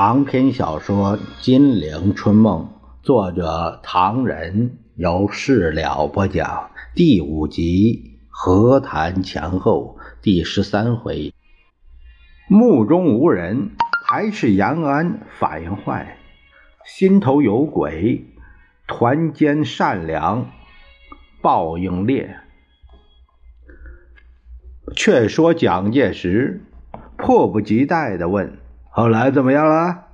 长篇小说《金陵春梦》，作者唐人，由事了播讲，第五集和谈前后，第十三回。目中无人，还是延安反应坏，心头有鬼，团结善良，报应烈。却说蒋介石迫不及待地问。后来怎么样了？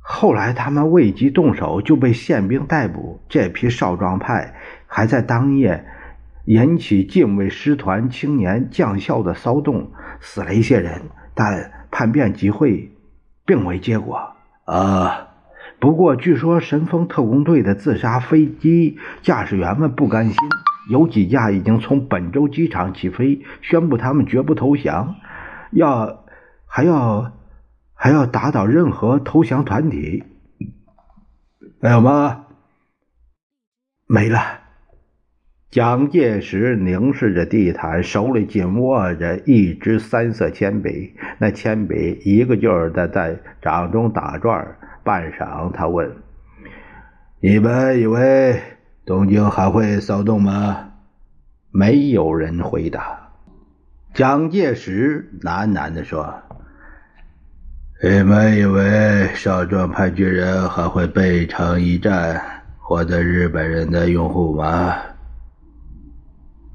后来他们未及动手就被宪兵逮捕。这批少壮派还在当夜引起禁卫师团青年将校的骚动，死了一些人，但叛变集会并未结果。啊，不过据说神风特工队的自杀飞机驾驶员们不甘心，有几架已经从本州机场起飞，宣布他们绝不投降，要还要。还要打倒任何投降团体，还有吗？没了。蒋介石凝视着地毯，手里紧握着一支三色铅笔，那铅笔一个劲儿的在掌中打转。半晌，他问：“你们以为东京还会骚动吗？”没有人回答。蒋介石喃喃地说。你们以为少壮派巨人还会背城一战，获得日本人的拥护吗？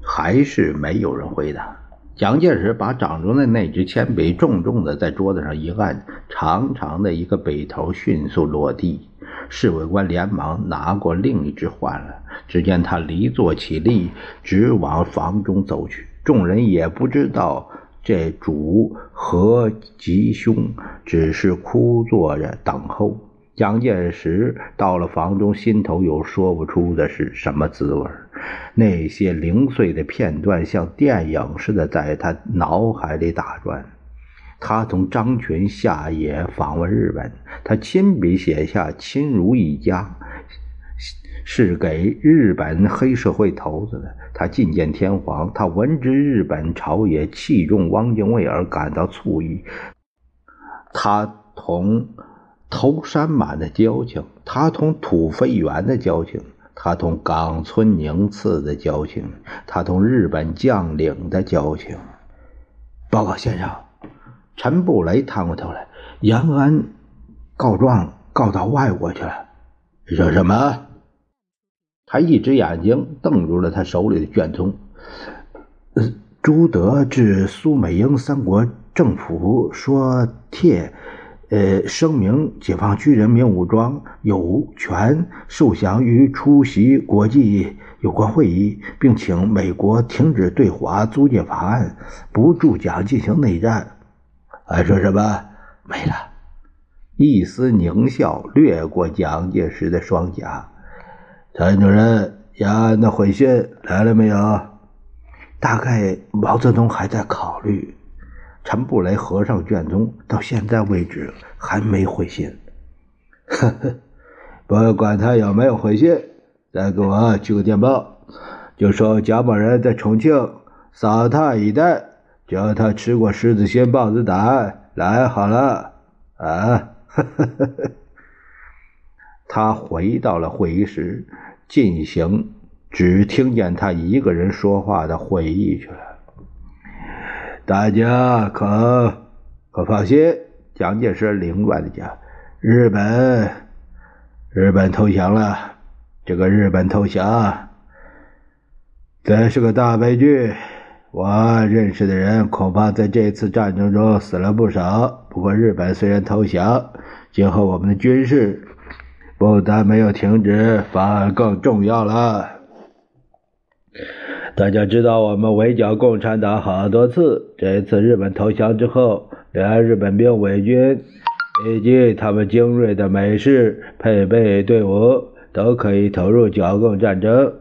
还是没有人回答。蒋介石把掌中的那支铅笔重重的在桌子上一按，长长的一个笔头迅速落地。侍卫官连忙拿过另一支换了。只见他离座起立，直往房中走去。众人也不知道。这主何吉凶，只是枯坐着等候。蒋介石到了房中，心头有说不出的是什么滋味那些零碎的片段像电影似的在他脑海里打转。他同张群下野访问日本，他亲笔写下“亲如一家”。是给日本黑社会头子的。他觐见天皇，他闻知日本朝野器重汪精卫而感到醋意。他同头山满的交情，他同土肥原的交情，他同冈村宁次的交情，他同日本将领的交情。报告先生，陈布雷探过头来，延安告状告到外国去了。说什么？他一只眼睛瞪住了他手里的卷宗。朱德致苏美英三国政府说帖，呃，声明解放区人民武装有权受降于出席国际有关会议，并请美国停止对华租借法案，不助蒋进行内战。还说什么？没了。一丝狞笑掠过蒋介石的双颊。陈主任，延安的回信来了没有？大概毛泽东还在考虑。陈布雷合上卷宗，到现在为止还没回信。呵呵，不管他有没有回信，再给我寄个电报，就说蒋某人在重庆扫他以待，叫他吃过狮子心豹子胆来好了。啊，呵呵呵呵。他回到了会议室。进行只听见他一个人说话的会议去了。大家可可放心，蒋介石凌乱的讲：“日本，日本投降了。这个日本投降，真是个大悲剧。我认识的人恐怕在这次战争中死了不少。不过，日本虽然投降，今后我们的军事……”不但没有停止，反而更重要了。大家知道，我们围剿共产党好多次。这次日本投降之后，连日本兵伪军以及他们精锐的美式配备队伍都可以投入剿共战争，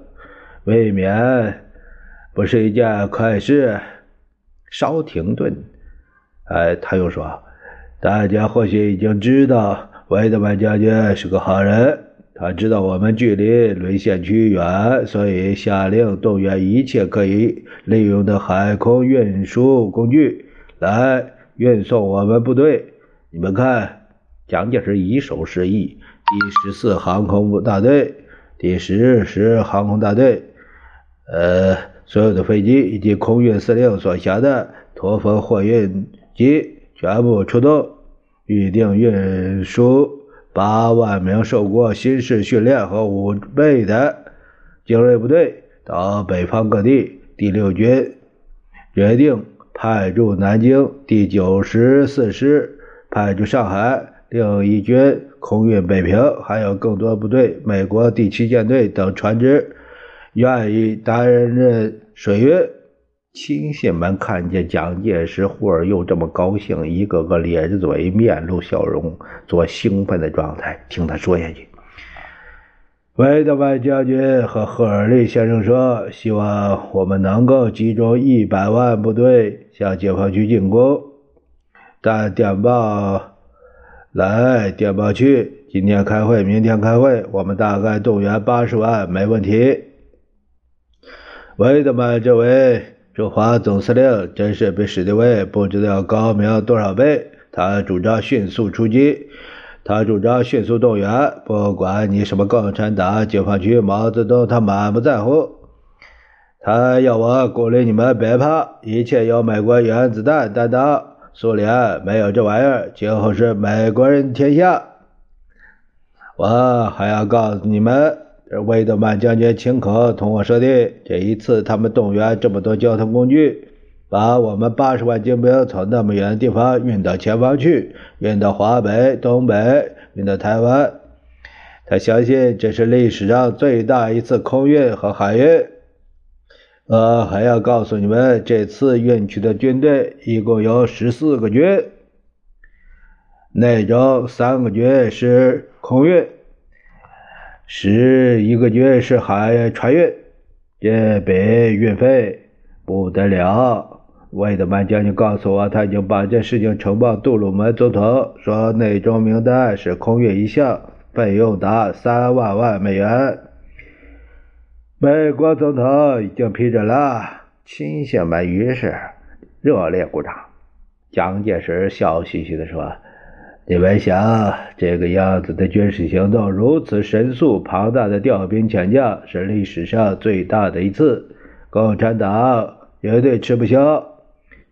未免不是一件快事。稍停顿，哎，他又说：“大家或许已经知道。”韦德曼将军是个好人，他知道我们距离沦陷区远，所以下令动员一切可以利用的海空运输工具来运送我们部队。你们看，蒋介石以手示意，第十四航空部大队、第十十航空大队，呃，所有的飞机以及空运司令所辖的驼峰货运机全部出动，预定运输八万名受过新式训练和武备的精锐部队到北方各地。第六军决定派驻南京第九十四师，派驻上海。另一军空运北平，还有更多部队，美国第七舰队等船只愿意担任水运。亲信们看见蒋介石忽而又这么高兴，一个个咧着嘴，面露笑容，做兴奋的状态。听他说下去。维德曼将军和赫尔利先生说：“希望我们能够集中一百万部队向解放区进攻。”但电报。来电报去，今天开会，明天开会，我们大概动员八十万，没问题。维德曼这位驻华总司令真是比史迪威不知道要高明多少倍。他主张迅速出击，他主张迅速动员，不管你什么共产党、解放区、毛泽东，他满不在乎。他要我鼓励你们别怕，一切由美国原子弹担当。苏联没有这玩意儿，今后是美国人天下。我还要告诉你们，魏德曼将军亲口同我说的，这一次他们动员这么多交通工具，把我们八十万精兵从那么远的地方运到前方去，运到华北、东北，运到台湾。他相信这是历史上最大一次空运和海运。呃，还要告诉你们，这次运去的军队一共有十四个军，内中三个军是空运，十一个军是海船运，这笔运费不得了。魏德曼将军告诉我，他已经把这事情呈报杜鲁门总统，说内中名单是空运一项，费用达三万万美元。美国总统已经批准了，亲信们于是热烈鼓掌。蒋介石笑嘻嘻地说：“你们想，这个样子的军事行动，如此神速、庞大的调兵遣将，是历史上最大的一次。共产党绝对吃不消。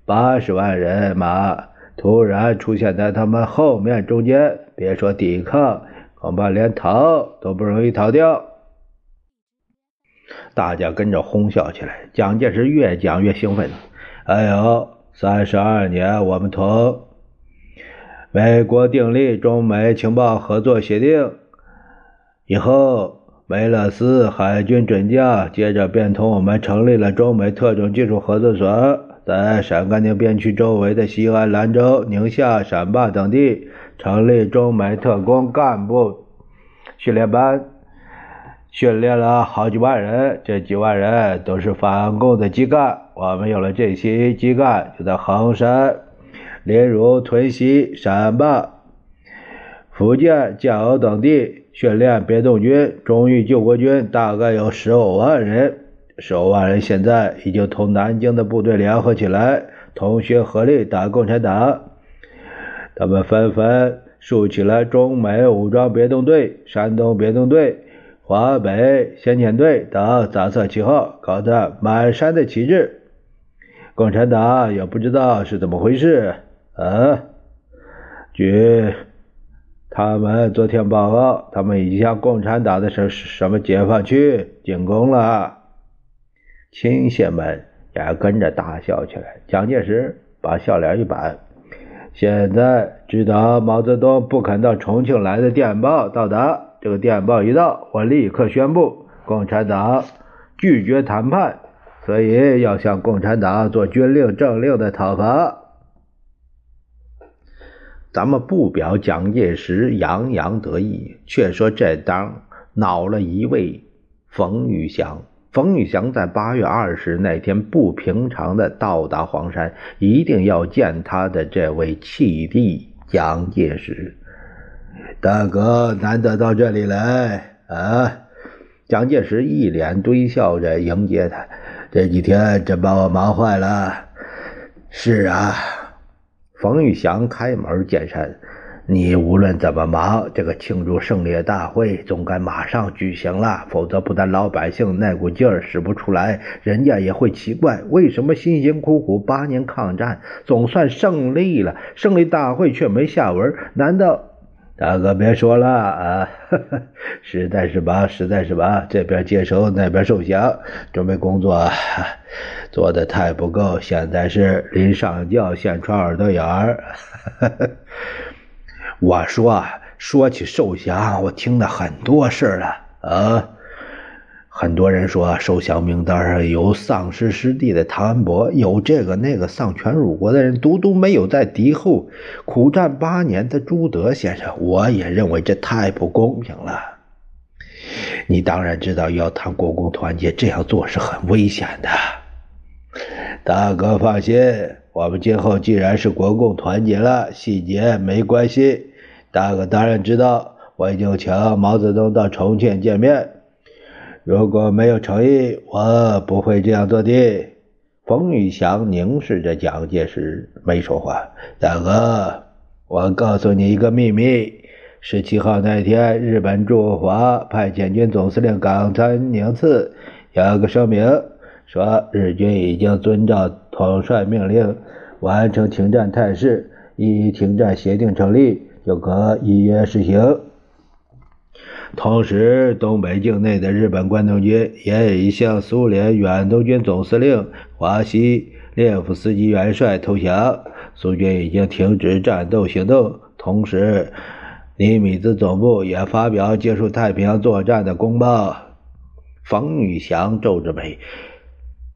八十万人马突然出现在他们后面中间，别说抵抗，恐怕连逃都不容易逃掉。”大家跟着哄笑起来。蒋介石越讲越兴奋。哎呦，三十二年，我们同美国订立中美情报合作协定以后，梅勒斯海军准将接着便同我们成立了中美特种技术合作所，在陕甘宁边区周围的西安、兰州、宁夏、陕坝等地成立中美特工干部训练班。训练了好几万人，这几万人都是反共的基干。我们有了这些基干，就在衡山、例如、屯溪、陕坝、福建、建瓯等地训练别动军、忠义救国军，大概有十五万人。十五万人现在已经同南京的部队联合起来，同学合力打共产党。他们纷纷竖起了中美武装别动队、山东别动队。华北先遣队等杂色旗号，搞得满山的旗帜。共产党也不知道是怎么回事啊！据他们昨天报告，他们已经向共产党的什什么解放区进攻了。亲信们也跟着大笑起来。蒋介石把笑脸一板：“现在知道毛泽东不肯到重庆来的电报到达。”这个电报一到，我立刻宣布共产党拒绝谈判，所以要向共产党做军令政令的讨伐。咱们不表蒋介石洋洋得意，却说这当恼了一位冯玉祥。冯玉祥在八月二十那天不平常的到达黄山，一定要见他的这位弃弟蒋介石。大哥，难得到这里来啊！蒋介石一脸堆笑着迎接他。这几天真把我忙坏了。是啊，冯玉祥开门见山。你无论怎么忙，这个庆祝胜利大会总该马上举行了，否则不但老百姓那股劲儿使不出来，人家也会奇怪，为什么辛辛苦苦八年抗战总算胜利了，胜利大会却没下文？难道？大哥别说了啊，实在是忙，实在是忙，这边接收，那边受降，准备工作做的太不够，现在是临上轿先穿耳朵眼儿。我说，说起受降，我听了很多事了啊。很多人说受降名单上有丧失失地的唐安伯，有这个那个丧权辱国的人，独独没有在敌后苦战八年的朱德先生。我也认为这太不公平了。你当然知道，要谈国共团结，这样做是很危险的。大哥放心，我们今后既然是国共团结了，细节没关系。大哥当然知道，我已经请毛泽东到重庆见面。如果没有诚意，我不会这样做的。冯玉祥凝视着蒋介石，没说话。大哥，我告诉你一个秘密：十七号那天，日本驻华派遣军总司令冈村宁次有个声明，说日军已经遵照统帅命令完成停战态势，一停战协定成立。就可依约实行。同时，东北境内的日本关东军也已向苏联远东军总司令华西列夫斯基元帅投降，苏军已经停止战斗行动。同时，尼米兹总部也发表结束太平洋作战的公报。冯玉祥皱着眉：“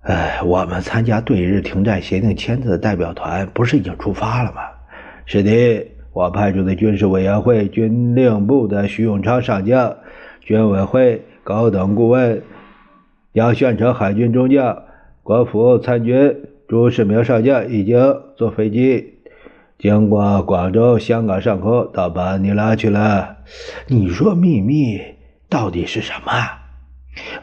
哎，我们参加对日停战协定签字的代表团不是已经出发了吗？”“是的。”我派出的军事委员会军令部的徐永昌上将，军委会高等顾问杨炫成海军中将，国府参军朱世明上将已经坐飞机经过广州、香港上空到巴尼拉去了。你说秘密到底是什么？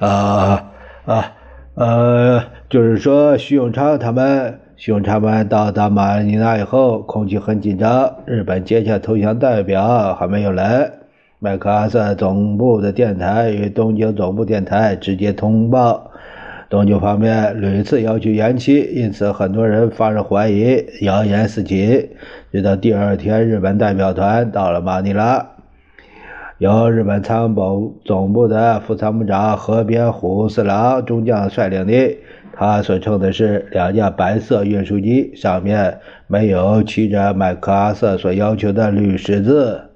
啊啊呃，就是说徐永昌他们。兄长们到达马尼拉以后，空气很紧张。日本接洽投降代表还没有来。麦克阿瑟总部的电台与东京总部电台直接通报，东京方面屡次要求延期，因此很多人发生怀疑，谣言四起。直到第二天，日本代表团到了马尼拉，由日本参谋总部的副参谋长河边虎四郎中将率领的。他所乘的是两架白色运输机，上面没有骑着麦克阿瑟所要求的绿十字。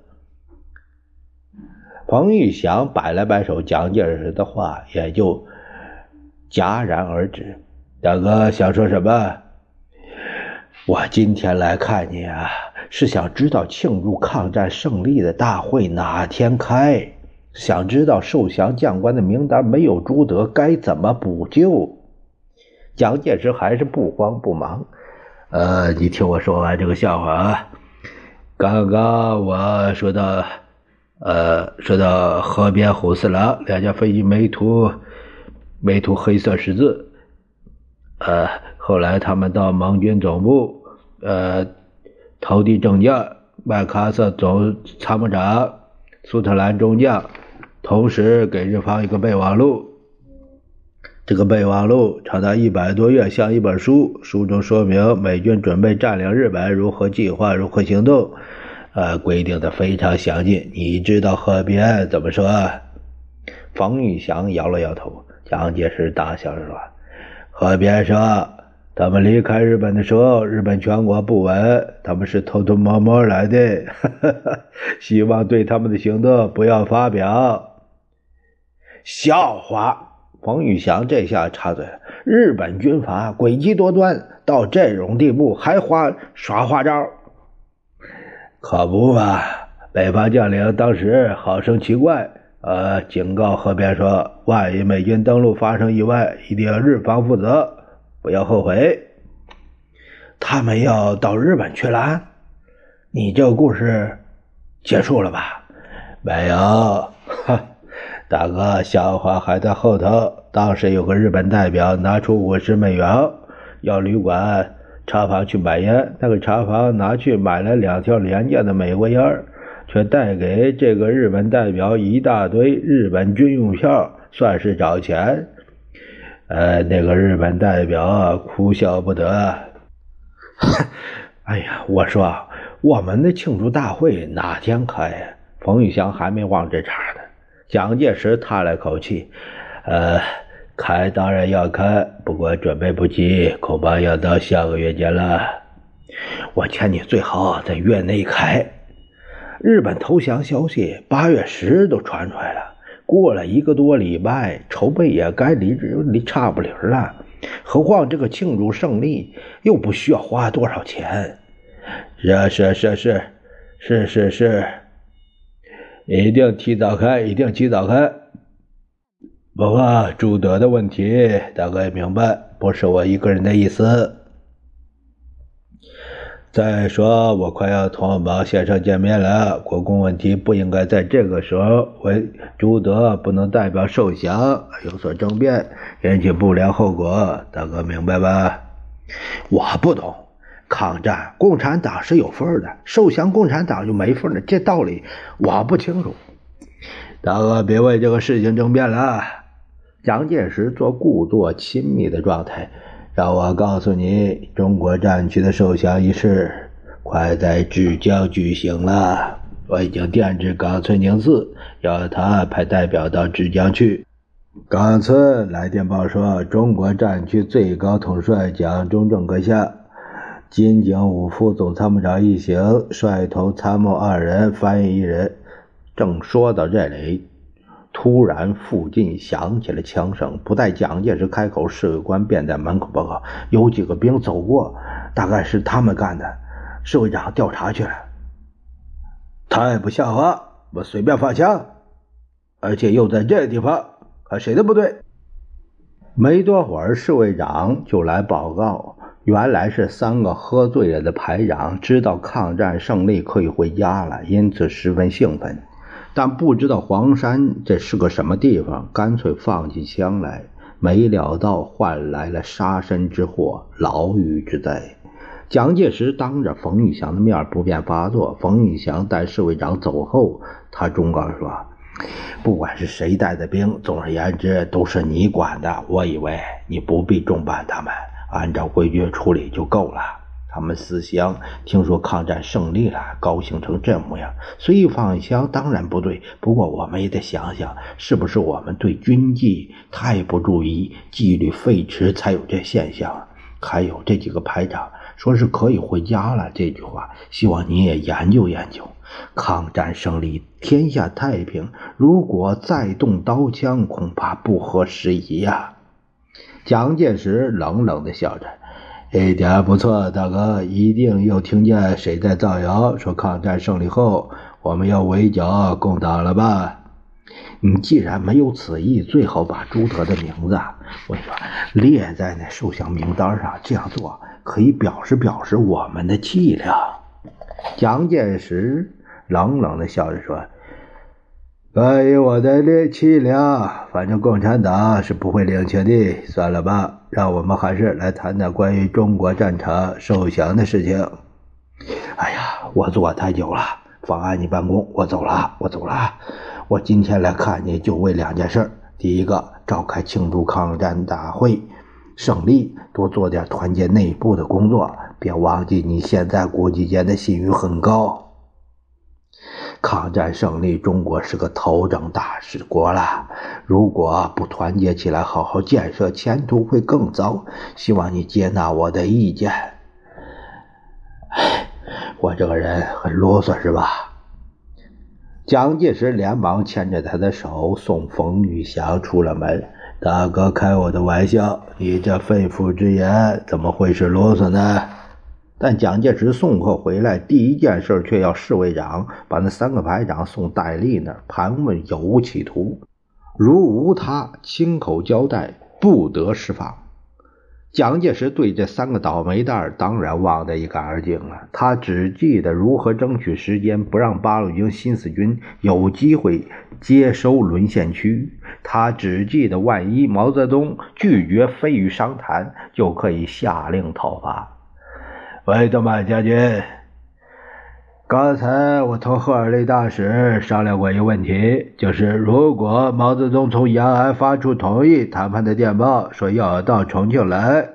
彭玉祥摆了摆手，蒋介石的话也就戛然而止。大哥想说什么？我今天来看你啊，是想知道庆祝抗战胜利的大会哪天开？想知道受降将官的名单没有朱德，该怎么补救？蒋介石还是不慌不忙，呃，你听我说完这个笑话啊。刚刚我说到，呃，说到河边虎四郎两架飞机没涂没涂黑色十字，呃，后来他们到盟军总部，呃，投递证件，麦克阿瑟总参谋长、苏特兰中将，同时给日方一个备忘录。这个备忘录长达一百多页，像一本书。书中说明美军准备占领日本，如何计划，如何行动，呃，规定的非常详尽。你知道河边怎么说？冯玉祥摇了摇头。蒋介石大笑着说：“河边说，他们离开日本的时候，日本全国不稳，他们是偷偷摸摸来的，希望对他们的行动不要发表。笑话。”冯玉祥这下插嘴了：“日本军阀诡计多端，到这种地步还花耍花招，可不嘛？北方将领当时好生奇怪，呃，警告河边说：万一美军登陆发生意外，一定要日方负责，不要后悔。他们要到日本去了？你这个故事结束了吧？没有，”大哥，笑话还在后头。当时有个日本代表拿出五十美元，要旅馆茶房去买烟，那个茶房拿去买了两条廉价的美国烟却带给这个日本代表一大堆日本军用票，算是找钱。呃，那个日本代表哭笑不得。哎呀，我说我们的庆祝大会哪天开呀？冯玉祥还没忘这茬呢。蒋介石叹了口气，呃。开当然要开，不过准备不及，恐怕要到下个月间了。我劝你最好在月内开。日本投降消息八月十日都传出来了，过了一个多礼拜，筹备也该离离差不离了。何况这个庆祝胜利又不需要花多少钱。是是是是是是是，一定提早开，一定提早开。不过朱德的问题大概明白，不是我一个人的意思。再说，我快要同王先生见面了，国共问题不应该在这个时候为朱德不能代表受降有所争辩，引起不良后果。大哥明白吧？我不懂，抗战共产党是有份的，受降共产党就没份的，这道理我不清楚。大哥别为这个事情争辩了。蒋介石做故作亲密的状态，让我告诉你，中国战区的受降仪式快在芷江举行了。我已经电致冈村宁次，要他派代表到芷江去。冈村来电报说，中国战区最高统帅蒋中正阁下、金井武副总参谋长一行率头参谋二人、翻译一人。正说到这里。突然，附近响起了枪声。不待蒋介石开口，侍卫官便在门口报告：“有几个兵走过，大概是他们干的。”侍卫长调查去了。太不像话！我随便放枪，而且又在这地方，看谁的不对。没多会儿，侍卫长就来报告：原来是三个喝醉了的排长，知道抗战胜利可以回家了，因此十分兴奋。但不知道黄山这是个什么地方，干脆放起枪来，没料到换来了杀身之祸、牢狱之灾。蒋介石当着冯玉祥的面不便发作。冯玉祥带侍卫长走后，他忠告说：“不管是谁带的兵，总而言之都是你管的。我以为你不必重办他们，按照规矩处理就够了。”他们思乡，听说抗战胜利了，高兴成这模样，随意放枪当然不对。不过我们也得想想，是不是我们对军纪太不注意，纪律废弛，才有这现象？还有这几个排长说是可以回家了，这句话，希望你也研究研究。抗战胜利，天下太平，如果再动刀枪，恐怕不合时宜呀。蒋介石冷冷地笑着。一点不错，大哥，一定又听见谁在造谣，说抗战胜利后我们要围剿共党了吧？你既然没有此意，最好把朱德的名字，我跟你说，列在那受降名单上。这样做可以表示表示我们的气量。蒋介石冷冷的笑着说。关于我的力气量，反正共产党是不会领情的。算了吧，让我们还是来谈谈关于中国战场受降的事情。哎呀，我坐太久了，妨碍你办公，我走了，我走了。我今天来看你就为两件事：第一个，召开庆祝抗战大会胜利，多做点团结内部的工作，别忘记你现在国际间的信誉很高。抗战胜利，中国是个头等大事国了。如果不团结起来，好好建设，前途会更糟。希望你接纳我的意见。哎，我这个人很啰嗦，是吧？蒋介石连忙牵着他的手，送冯玉祥出了门。大哥，开我的玩笑，你这肺腑之言，怎么会是啰嗦呢？但蒋介石送货回来，第一件事却要侍卫长把那三个排长送戴笠那儿盘问有无企图，如无他，亲口交代，不得释放。蒋介石对这三个倒霉蛋当然忘得一干二净了，他只记得如何争取时间，不让八路军新四军有机会接收沦陷区。他只记得，万一毛泽东拒绝非与商谈，就可以下令讨伐。维德曼将军，刚才我同赫尔利大使商量过一个问题，就是如果毛泽东从延安发出同意谈判的电报，说要到重庆来，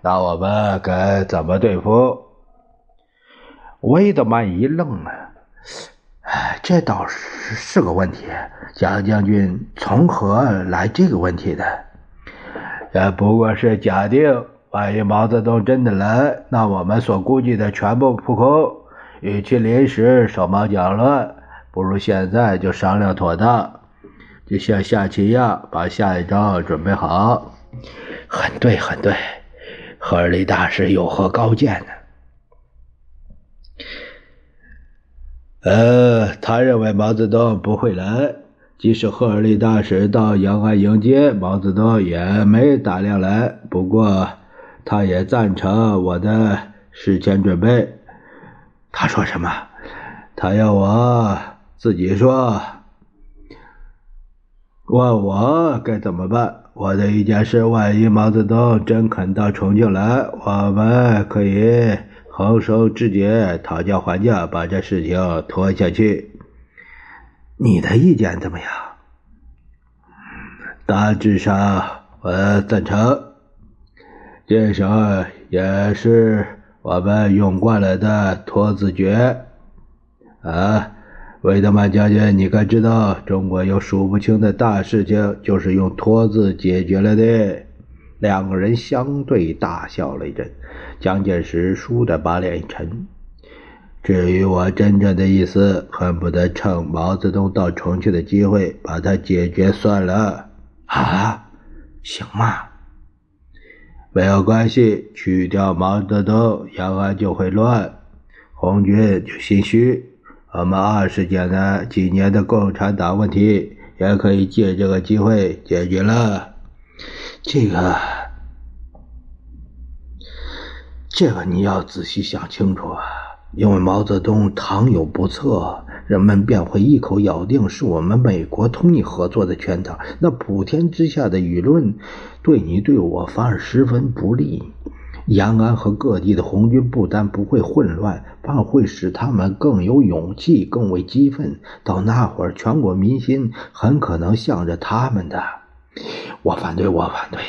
那我们该怎么对付？维德曼一愣啊，哎，这倒是是个问题。蒋将军从何来这个问题的？也不过是假定。万一毛泽东真的来，那我们所估计的全部扑空。与其临时手忙脚乱，不如现在就商量妥当，就像下棋一样，把下一招准备好。很对，很对。赫尔利大师有何高见呢？呃，他认为毛泽东不会来，即使赫尔利大使到延安迎接毛泽东，也没胆量来。不过。他也赞成我的事前准备。他说什么？他要我自己说。问我该怎么办？我的意见是：万一毛泽东真肯到重庆来，我们可以横生枝节，讨价还价，把这事情拖下去。你的意见怎么样？大致上我赞成。这首也是我们用惯了的托字诀啊，维德曼将军，你该知道中国有数不清的大事情就是用托字解决了的？两个人相对大笑了一阵，蒋介石倏地把脸一沉。至于我真正的意思，恨不得趁毛泽东到重庆的机会把它解决算了。啊，行吗？没有关系，去掉毛泽东，延安就会乱，红军就心虚。我们二十年的几年的共产党问题，也可以借这个机会解决了。这个，这个你要仔细想清楚啊，因为毛泽东倘有不测。人们便会一口咬定是我们美国同你合作的圈套，那普天之下的舆论对你对我反而十分不利。延安和各地的红军不但不会混乱，反而会使他们更有勇气、更为激愤。到那会儿，全国民心很可能向着他们的。我反对，我反对。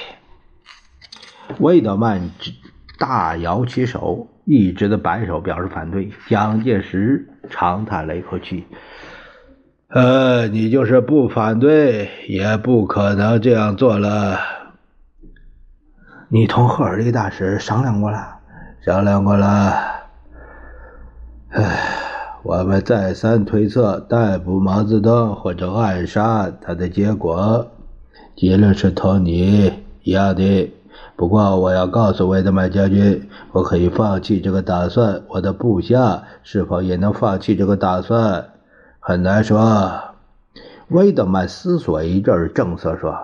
魏德曼大摇起手。一直的摆手表示反对。蒋介石长叹了一口气：“呃，你就是不反对，也不可能这样做了。你同赫尔利大使商量过了？商量过了。唉，我们再三推测逮捕毛泽东或者暗杀他的结果，结论是同你一样的。”不过，我要告诉维德曼将军，我可以放弃这个打算。我的部下是否也能放弃这个打算，很难说。维德曼思索一阵，正色说：“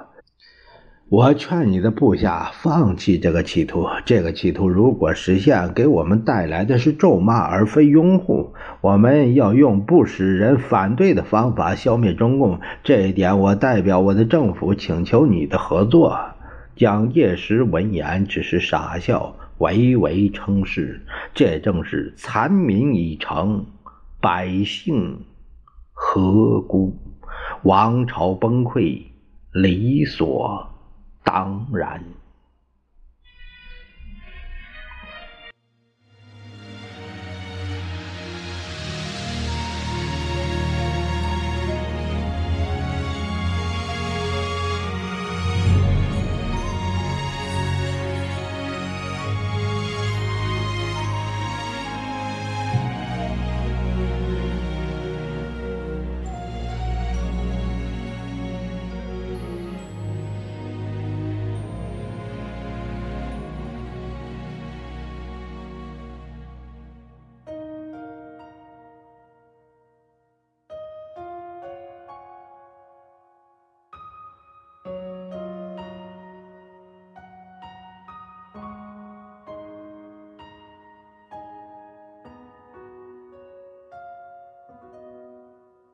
我劝你的部下放弃这个企图。这个企图如果实现，给我们带来的是咒骂，而非拥护。我们要用不使人反对的方法消灭中共。这一点，我代表我的政府请求你的合作。”蒋介石闻言只是傻笑，唯唯称是。这正是残民已成，百姓何辜？王朝崩溃，理所当然。